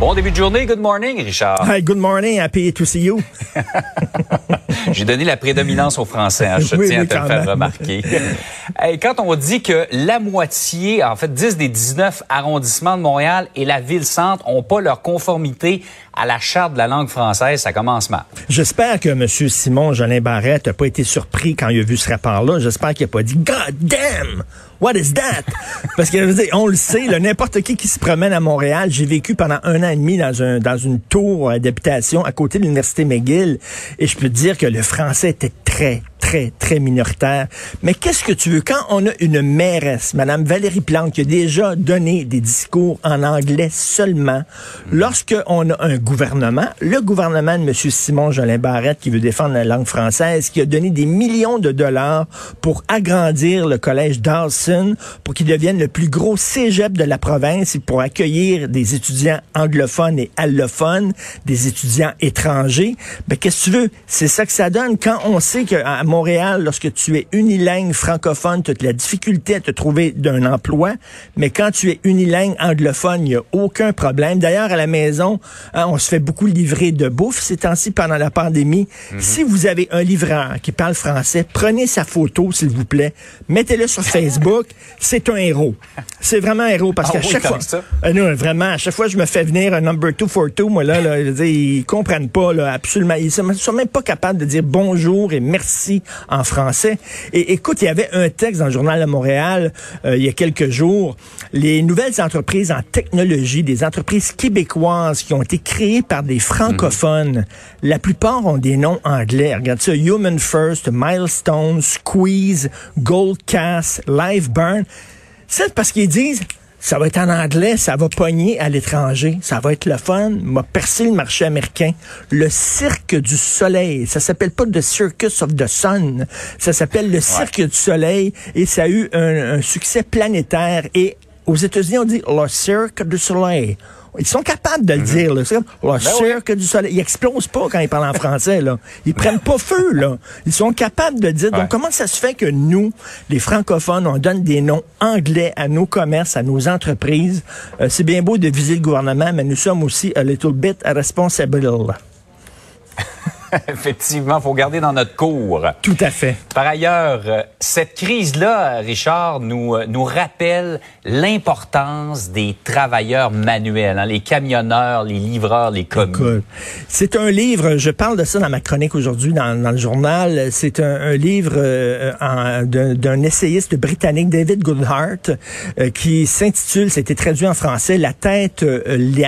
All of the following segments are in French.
Bon début de journée, good morning, Richard. Hi, good morning, happy to see you. J'ai donné la prédominance aux Français, hein, je Oui, tiens oui, à te le faire même. remarquer. Hey, quand on dit que la moitié, en fait 10 des 19 arrondissements de Montréal et la ville-centre ont pas leur conformité à la charte de la langue française, ça commence mal. J'espère que M. Simon Jolin Barrette n'a pas été surpris quand il a vu ce rapport-là. J'espère qu'il n'a pas dit God damn! What is that? Parce que je veux dire, on le sait, n'importe qui qui se promène à Montréal, j'ai vécu pendant un an et demi dans un dans une tour euh, d'habitation à côté de l'université McGill, et je peux te dire que le français était très très, très minoritaire. Mais qu'est-ce que tu veux? Quand on a une mairesse, Madame Valérie Plante, qui a déjà donné des discours en anglais seulement, lorsque on a un gouvernement, le gouvernement de M. Simon Jolin Barrette, qui veut défendre la langue française, qui a donné des millions de dollars pour agrandir le collège Dawson, pour qu'il devienne le plus gros cégep de la province et pour accueillir des étudiants anglophones et allophones, des étudiants étrangers. Ben, qu'est-ce que tu veux? C'est ça que ça donne quand on sait qu'à Montréal, lorsque tu es unilingue francophone, tu as de la difficulté à te trouver d'un emploi, mais quand tu es unilingue anglophone, il n'y a aucun problème. D'ailleurs, à la maison, hein, on se fait beaucoup livrer de bouffe ces temps-ci pendant la pandémie. Si vous avez un livreur qui parle français, prenez sa photo, s'il vous plaît, mettez-le sur Facebook. C'est un héros. C'est vraiment un héros parce Ah qu'à oui, chaque fois, euh, non, vraiment, à chaque fois, je me fais venir un number two for two, moi, là, là je veux dire, ils comprennent pas, là, absolument. Ils sont sont même pas capables de dire bonjour et merci en français. Et écoute, il y avait un texte dans le Journal de Montréal, euh, il y a quelques jours, les nouvelles entreprises en technologie, des entreprises québécoises qui ont été créées par des francophones, la plupart ont des noms anglais. Regarde ça, Human First, Milestone, Squeeze, Goldcast, Liveburn. C'est parce qu'ils disent, ça va être en anglais, ça va pogner à l'étranger, ça va être le fun, m'a percé le marché américain. Le cirque du soleil, ça s'appelle pas The Circus of the Sun, ça s'appelle le cirque du soleil. Et ça a eu un, un succès planétaire. Et aux États-Unis on dit le cirque du soleil. Ils sont capables de le dire, là. C'est comme, le cirque du soleil. Ils explosent pas quand ils parlent en français, là. Ils prennent pas feu, là. Ils sont capables de le dire. Ouais. Donc, comment ça se fait que nous, les francophones, on donne des noms anglais à nos commerces, à nos entreprises? Euh, c'est bien beau de viser le gouvernement, mais nous sommes aussi a little bit responsible. Effectivement, faut garder dans notre cours. Tout à fait. Par ailleurs, euh, cette crise-là, Richard, nous, euh, nous rappelle l'importance des travailleurs manuels, hein, les camionneurs, les livreurs, les commis. C'est un livre, je parle de ça dans ma chronique aujourd'hui dans, dans le journal. C'est un, un livre euh, d'un essayiste britannique, David Goodhart, euh, qui s'intitule, c'était traduit en français, La tête, euh,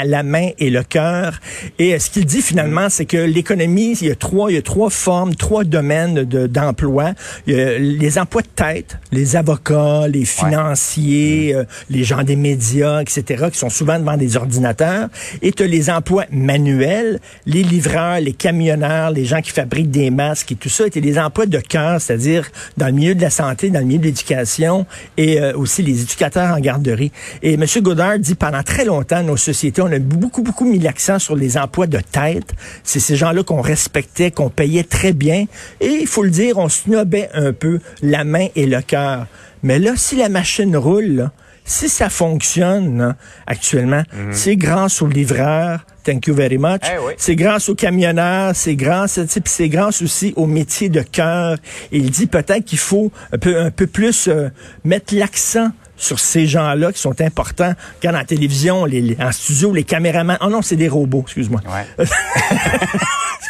la, main et le cœur. Et ce qu'il dit finalement, c'est que l'économie, il y a trois, il y a trois formes, trois domaines de- d'emploi. les emplois de tête, les avocats, les financiers, euh, les gens des médias, etc., qui sont souvent devant des ordinateurs. Et tu as les emplois manuels, les livreurs, les camionneurs, les gens qui fabriquent des masques et tout ça. Et les emplois de cœur, c'est-à-dire dans le milieu de la santé, dans le milieu de l'éducation et euh, aussi les éducateurs en garderie. Et M. Godard dit pendant très longtemps, nos sociétés, on a beaucoup, beaucoup mis l'accent sur les emplois de tête. C'est ces gens-là qu'on respectait, qu'on payait très bien. Et il faut le dire, on snobait un peu la main et le cœur. Mais là, si la machine roule, là, si ça fonctionne là, actuellement, c'est grâce aux livreurs. Thank you very much. Eh oui. C'est grâce aux camionneurs, c'est grâce, c'est grâce aussi au métier de cœur. Il dit peut-être qu'il faut un peu, un peu plus euh, mettre l'accent sur ces gens-là qui sont importants. Regarde en télévision, les, les- en studio, les caméramans. Oh non, c'est des robots, excuse-moi. Ouais.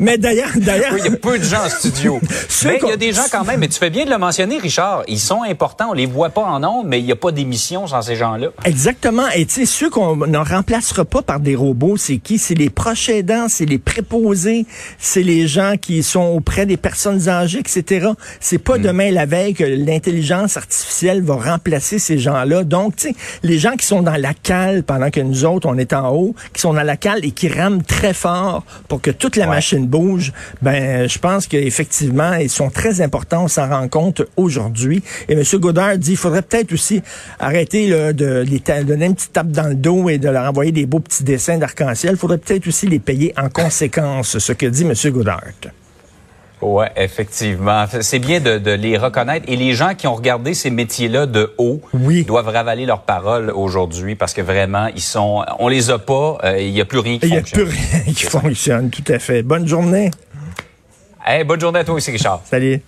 Mais d'ailleurs, d'ailleurs, Oui, il y a peu de gens en studio. Mais il y a des gens quand même, et tu fais bien de le mentionner, Richard. Ils sont importants, on les voit pas en ondes, mais il n'y a pas d'émission sans ces gens-là. Exactement. Et tu sais, ceux qu'on ne remplacera pas par des robots, c'est qui? C'est les proches aidants, c'est les préposés, c'est les gens qui sont auprès des personnes âgées, etc. C'est pas demain la veille que l'intelligence artificielle va remplacer ces gens-là. Donc, tu sais, les gens qui sont dans la cale pendant que nous autres, on est en haut, qui sont dans la cale et qui rament très fort pour que toute la Ouais. machine bouge, ben, je pense qu'effectivement, ils sont très importants. On s'en rend compte aujourd'hui. Et M. Godard dit, il faudrait peut-être aussi arrêter de les donner une petite tape dans le dos et de leur envoyer des beaux petits dessins d'arc-en-ciel. Il faudrait peut-être aussi les payer en conséquence, ce que dit M. Godard. Ouais, effectivement. C'est bien de, de, les reconnaître. Et les gens qui ont regardé ces métiers-là de haut oui. doivent ravaler leurs paroles aujourd'hui parce que vraiment, ils sont, on les a pas. Euh, il n'y a plus rien qui fonctionne. Il n'y a plus rien qui fonctionne, tout à fait. Bonne journée. Hey, bonne journée à toi aussi, Richard. Salut.